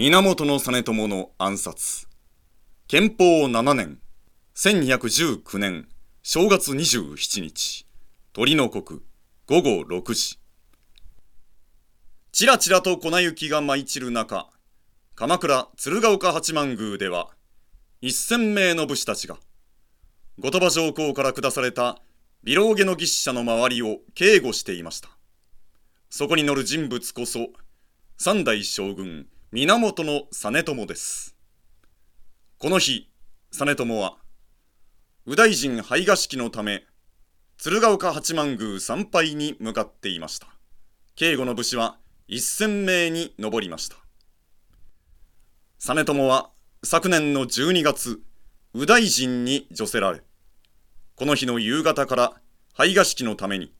源実朝の暗殺。憲法7年、1219年、正月27日、鳥の国、午後6時。ちらちらと粉雪が舞い散る中、鎌倉鶴岡八幡宮では、一千名の武士たちが、後鳥羽上皇から下された微老下の牛車の周りを警護していました。そこに乗る人物こそ、三代将軍、源実朝です。この日、実朝は、右大臣拝賀式のため、鶴岡八幡宮参拝に向かっていました。警護の武士は一千名に上りました。実朝は昨年の12月、右大臣に除せられ、この日の夕方から拝賀式のために、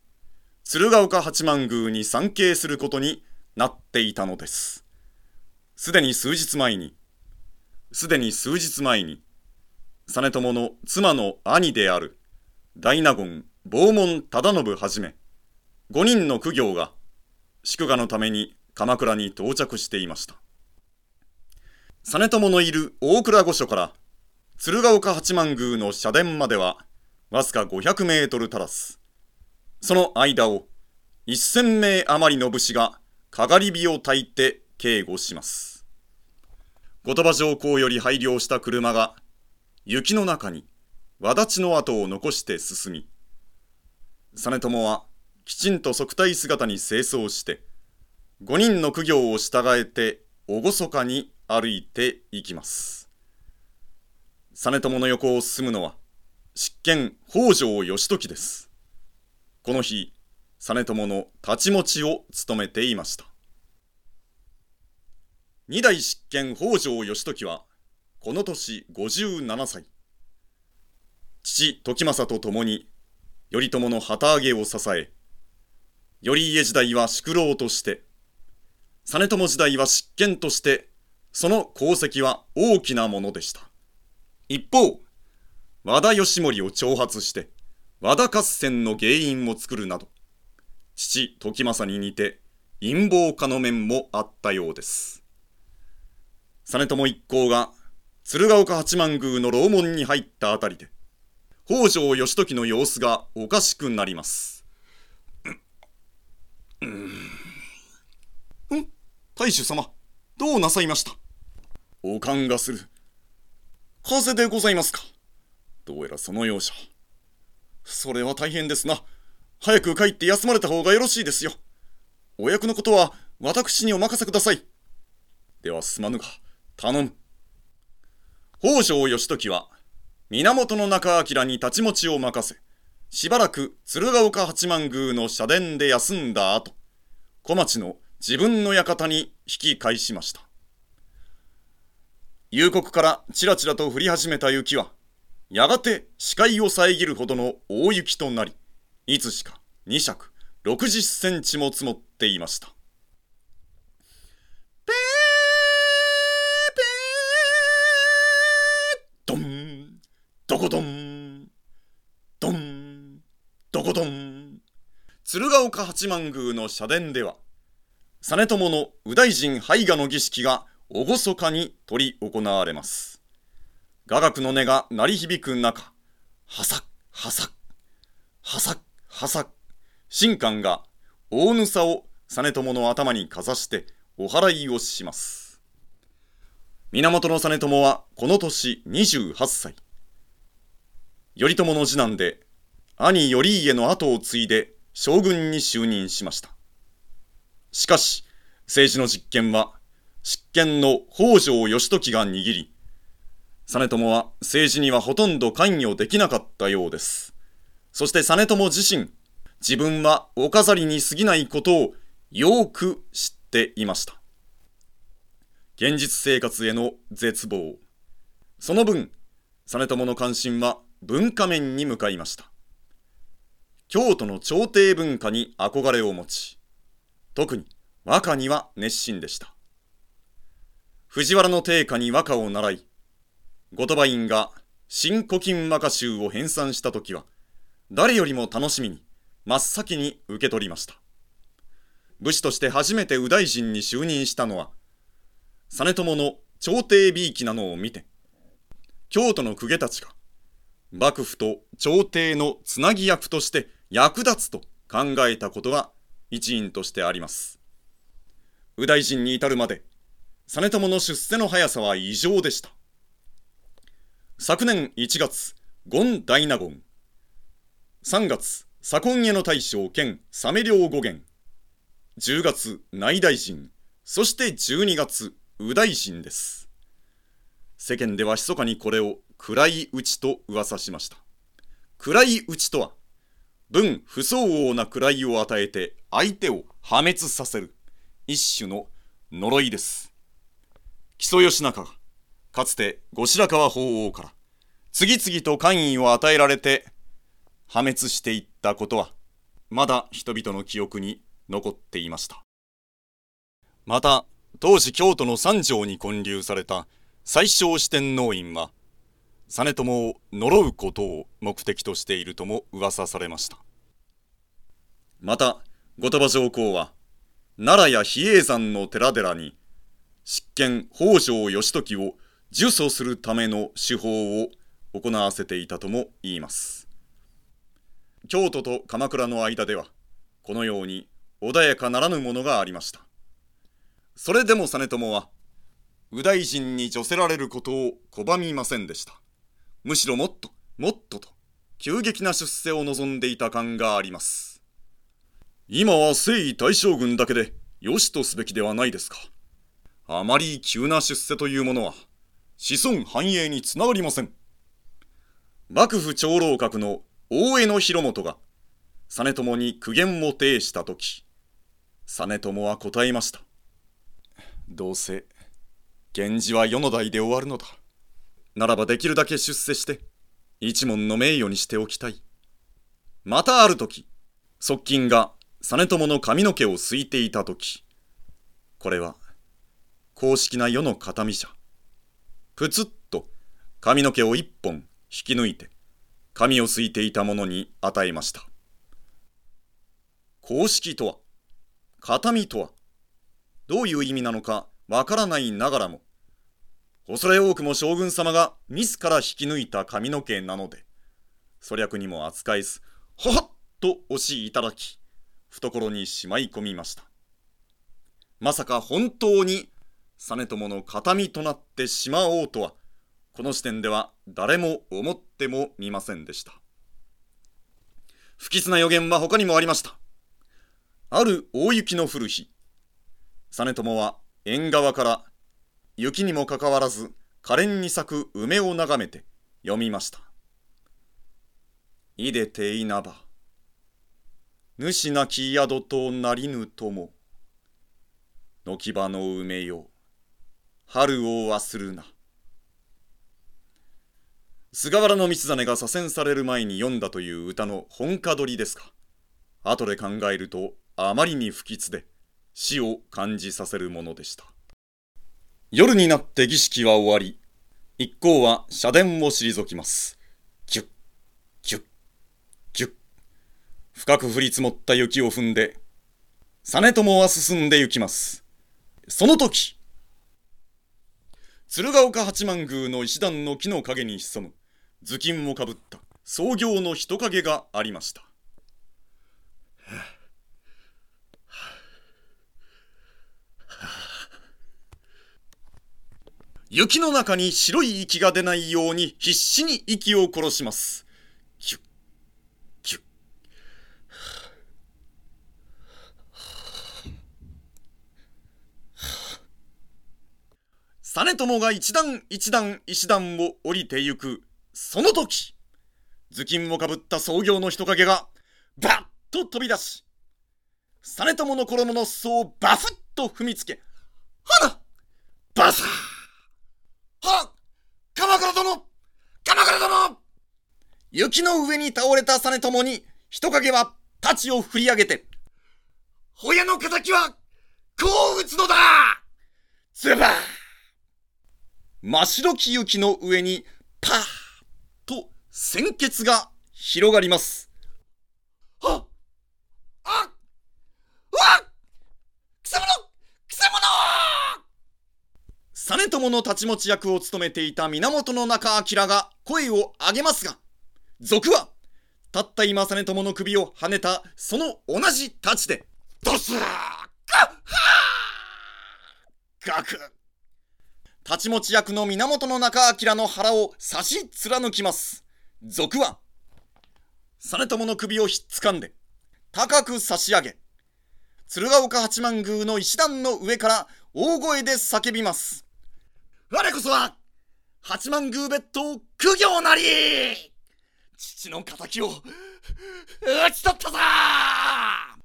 鶴岡八幡宮に参詣することになっていたのです。すでに数日前に、すでに数日前に、実朝の妻の兄である大納言坊門忠信はじめ、5人の苦行が祝賀のために鎌倉に到着していました。実朝のいる大倉御所から鶴岡八幡宮の社殿まではわずか500メートル足らず。その間を1000名余りの武士がかがり火を焚いて警護します。後鳥羽上皇より配慮した車が、雪の中に輪立ちの跡を残して進み、実朝はきちんと側体姿に清掃して、5人の苦行を従えて厳かに歩いていきます。実朝の横を進むのは、執権北条義時です。この日、実朝の立ち持ちを務めていました。二代執権北条義時は、この年57歳。父時政と共に、頼朝の旗揚げを支え、頼家時代は宿老として、実朝時代は執権として、その功績は大きなものでした。一方、和田義盛を挑発して、和田合戦の原因を作るなど、父時政に似て陰謀家の面もあったようです。実朝一行が鶴岡八幡宮の楼門に入ったあたりで、北条義時の様子がおかしくなります。うん、ん大主様、どうなさいましたおかんがする。風でございますかどうやらそのようじゃ。それは大変ですな。早く帰って休まれた方がよろしいですよ。お役のことは私にお任せください。ではすまぬが。頼む。北条義時は、源中明に立ち持ちを任せ、しばらく鶴岡八幡宮の社殿で休んだ後、小町の自分の館に引き返しました。夕刻からちらちらと降り始めた雪は、やがて視界を遮るほどの大雪となり、いつしか2尺60センチも積もっていました。どこどん、どん、どこどん。鶴岡八幡宮の社殿では、実朝の右大臣拝賀の儀式が厳かに執り行われます。雅楽の音が鳴り響く中、はさはさはさはさ神官が大ぬさを実朝の頭にかざしてお祓いをします。源実朝はこの年28歳。頼朝の次男で、兄頼家の後を継いで将軍に就任しました。しかし、政治の実権は、執権の北条義時が握り、実朝は政治にはほとんど関与できなかったようです。そして実朝自身、自分はお飾りに過ぎないことをよく知っていました。現実生活への絶望。その分、実朝の関心は文化面に向かいました。京都の朝廷文化に憧れを持ち、特に和歌には熱心でした。藤原の定家に和歌を習い、後鳥羽院が新古今和歌集を編纂した時は、誰よりも楽しみに真っ先に受け取りました。武士として初めて右大臣に就任したのは、実朝の朝廷びいきなのを見て、京都の公家たちが、幕府と朝廷のつなぎ役として役立つと考えたことが一因としてあります。右大臣に至るまで、実朝の出世の速さは異常でした。昨年1月、権大納言。3月、左近家の大将兼サメ領語源。10月、内大臣。そして12月、右大臣です。世間では密かにこれを暗い打ちと噂しました。暗い打ちとは、文不相応な位を与えて相手を破滅させる一種の呪いです。木曽義仲がかつて後白河法皇から次々と官位を与えられて破滅していったことはまだ人々の記憶に残っていました。また当時京都の三条に建立された最小四天王院は実朝を呪うことを目的としているとも噂されました。また後鳥羽上皇は奈良や比叡山の寺々に執権北条義時を呪詛するための手法を行わせていたとも言います。京都と鎌倉の間ではこのように穏やかならぬものがありました。それでも実朝は右大臣に助せられることを拒みませんでした。むしろもっともっとと急激な出世を望んでいた感があります。今は征夷大将軍だけで良しとすべきではないですか。あまり急な出世というものは子孫繁栄につながりません。幕府長老閣の大江の広元が実朝に苦言を呈した時実朝は答えました。どうせ源氏は世の代で終わるのだ。ならばできるだけ出世して一門の名誉にしておきたい。またある時側近が実朝の髪の毛をすいていた時これは公式な世の形見じゃ。プツッと髪の毛を一本引き抜いて髪をすいていた者に与えました。公式とは形見とはどういう意味なのかわからないながらも恐れ多くも将軍様が自ら引き抜いた髪の毛なので粗略にも扱えずほほっと押しいただき懐にしまい込みました。まさか本当に実朝の形見となってしまおうとはこの時点では誰も思ってもみませんでした。不吉な予言は他にもありました。ある大雪の降る日実朝は縁側から雪にもかかわらず可憐に咲く梅を眺めて読みました。いでていなば、主なき宿となりぬとも、軒場の梅よ、春を忘るな。菅原道真が左遷される前に読んだという歌の本歌取りですが、後で考えるとあまりに不吉で死を感じさせるものでした。夜になって儀式は終わり、一行は社殿を退きます。キュッ、キュッ、キュッ。深く降り積もった雪を踏んで、実朝は進んで行きます。その時、鶴岡八幡宮の石段の木の陰に潜む頭巾をかぶった創業の人影がありました。雪の中に白い息が出ないように必死に息を殺します。キュッ、キュッ。実朝が一段一段石段を降りてゆく、その時、頭巾をかぶった創業の人影が、バッと飛び出し、実朝の衣の裾をバフッと踏みつけ、はなバサーは鎌倉殿鎌倉殿雪の上に倒れた実朝に人影は太刀を振り上げて、親の敵はこう打つのだ！ズバー。真白き雪の上にパーと鮮血が広がります。はっあっわっ！くせ者くせ者！実朝の太刀持ち役を務めていた源中明が声を上げますが、賊は、たった今実朝の首を跳ねたその同じ太刀で、ドスーガッハー。ガク太刀持ち役の源中明の腹を差し貫きます。賊は、実朝の首をひっつかんで、高く差し上げ、鶴岡八幡宮の石段の上から大声で叫びます。我こそは、八幡宮別当苦行なり。父の仇を、討ち取ったぞ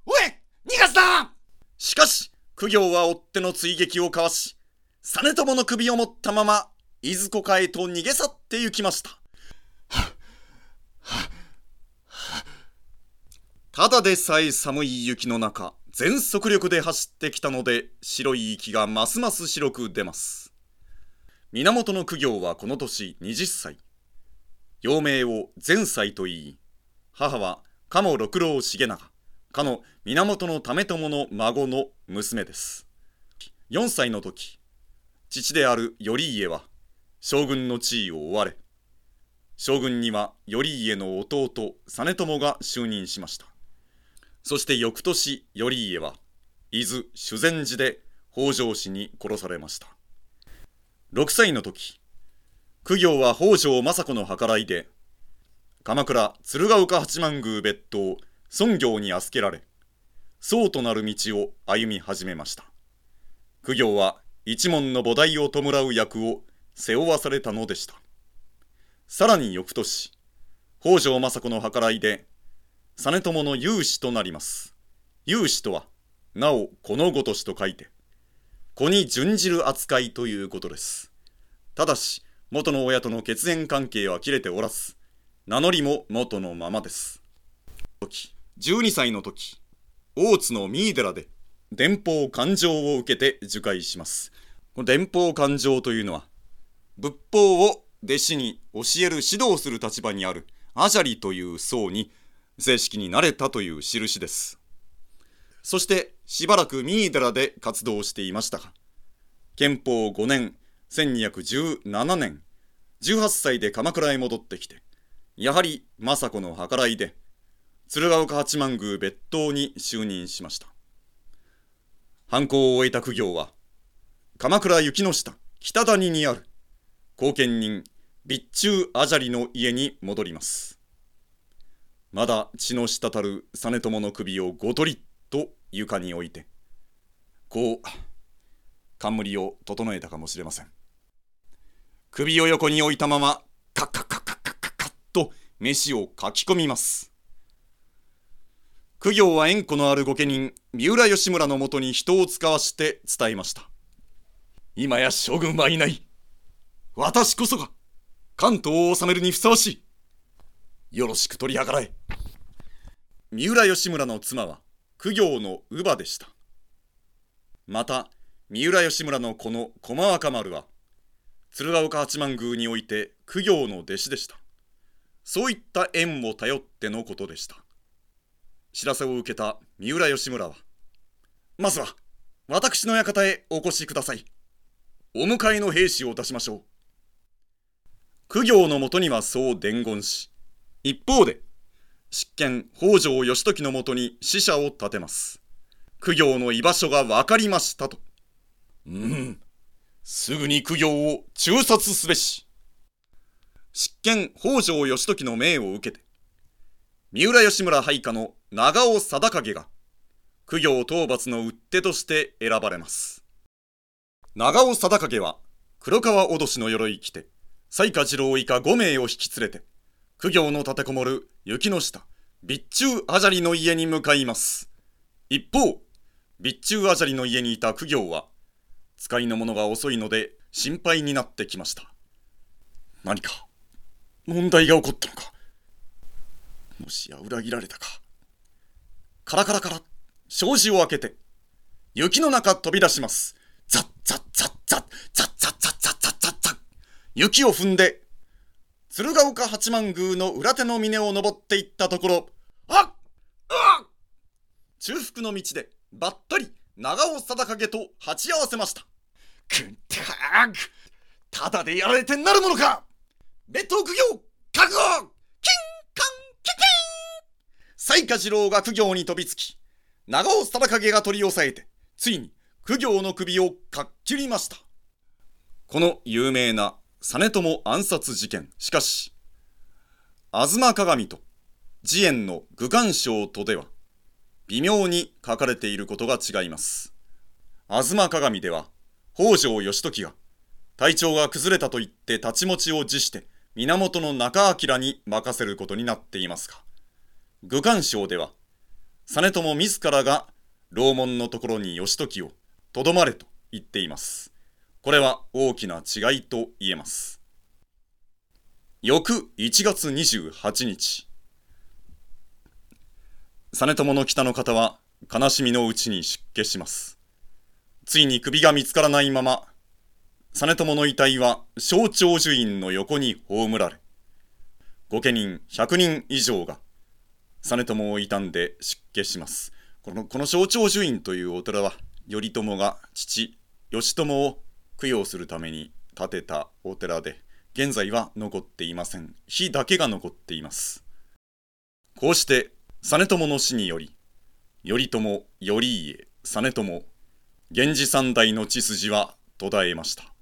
おい逃がすなしかし、苦行は追っ手の追撃をかわし、実朝の首を持ったまま、いずこかへと逃げ去って行きました。ただでさえ寒い雪の中、全速力で走ってきたので、白い息がますます白く出ます。源の苦行はこの年20歳。幼名を前妻と言い、母は鴨六郎重長、かの源為朝の孫の娘です。4歳の時、父である頼家は将軍の地位を追われ、将軍には頼家の弟実朝が就任しました。そして翌年頼家は伊豆修善寺で北条氏に殺されました。6歳の時、苦行は北条政子の計らいで、鎌倉鶴岡八幡宮別当孫行に預けられ、僧となる道を歩み始めました。苦行は一門の菩提を弔う役を背負わされたのでした。さらに翌年、北条政子の計らいで、実朝の有志となります。有志とは、なおこのごとしと書いて、子に準じる扱いということです。ただし、元の親との血縁関係は切れておらず、名乗りも元のままです。時、12歳の時、大津の三井寺で、伝法勘定を受けて受戒します。この伝法勘定というのは、仏法を弟子に教える指導する立場にあるアジャリという僧に正式になれたという印です。そしてしばらく三井寺で活動していましたが、憲法5年1217年、18歳で鎌倉へ戻ってきて、やはり政子の計らいで、鶴岡八幡宮別当に就任しました。犯行を終えた苦行は、鎌倉雪の下、北谷にある、後見人、備中あじゃりの家に戻ります。まだ血の滴る実朝の首をごとりと床に置いて、こう、冠を整えたかもしれません。首を横に置いたまま、カッカッカッカッカッカッカッと飯をかき込みます。苦行は縁故のある御家人、三浦義村のもとに人を使わして伝えました。今や将軍はいない。私こそが関東を治めるにふさわしい。よろしく取り計らえ。三浦義村の妻は苦行の乳母でした。また、三浦義村の子の駒若丸は鶴岡八幡宮において苦行の弟子でした。そういった縁を頼ってのことでした。知らせを受けた三浦義村は、まずは私の館へお越しください。お迎えの兵士を出しましょう。苦行のもとにはそう伝言し、一方で、執権北条義時のもとに使者を立てます。苦行の居場所が分かりましたと。うん、すぐに苦行を中殺すべし。執権北条義時の命を受けて、三浦義村配下の長尾貞景が、苦行討伐の追っ手として選ばれます。長尾貞景は、黒川脅しの鎧着て、西下次郎以下5名を引き連れて、苦行の立てこもる雪の下、備中あじゃりの家に向かいます。一方、備中あじゃりの家にいた苦行は、使いの者が遅いので心配になってきました。何か問題が起こったのかもしや裏切られたかカラカラカラ障子を開けて雪の中飛び出します。ザッザッザッザッザッザッザッザッザッザッザッ雪を踏んで鶴岡八幡宮の裏手の峰を登っていったところあっあっ中腹の道でばったり長尾貞景と鉢合わせました。くんたくただでやられてなるものか。列島苦行覚悟。金ンキンキン。雑賀次郎が苦行に飛びつき長尾貞景が取り押さえてついに苦行の首をかっきりました。この有名な実朝暗殺事件。しかし吾妻鏡と慈円の愚官章とでは微妙に書かれていることが違います。吾妻鏡では北条義時が体調が崩れたと言って立ち持ちを辞して源の中明に任せることになっていますが愚官章では実朝自らが楼門のところに義時をとどまれと言っています。これは大きな違いと言えます。翌1月28日、実朝の北の方は悲しみのうちに出家します。ついに首が見つからないまま、実朝の遺体は小長寿院の横に葬られ、御家人100人以上が実朝を悼んで出家します。この、この小長寿院というお寺は、頼朝が父、義朝を供養するために建てたお寺で、現在は残っていません。火だけが残っています。こうして、実朝の死により、頼朝、頼家、実朝、源氏三代の血筋は途絶えました。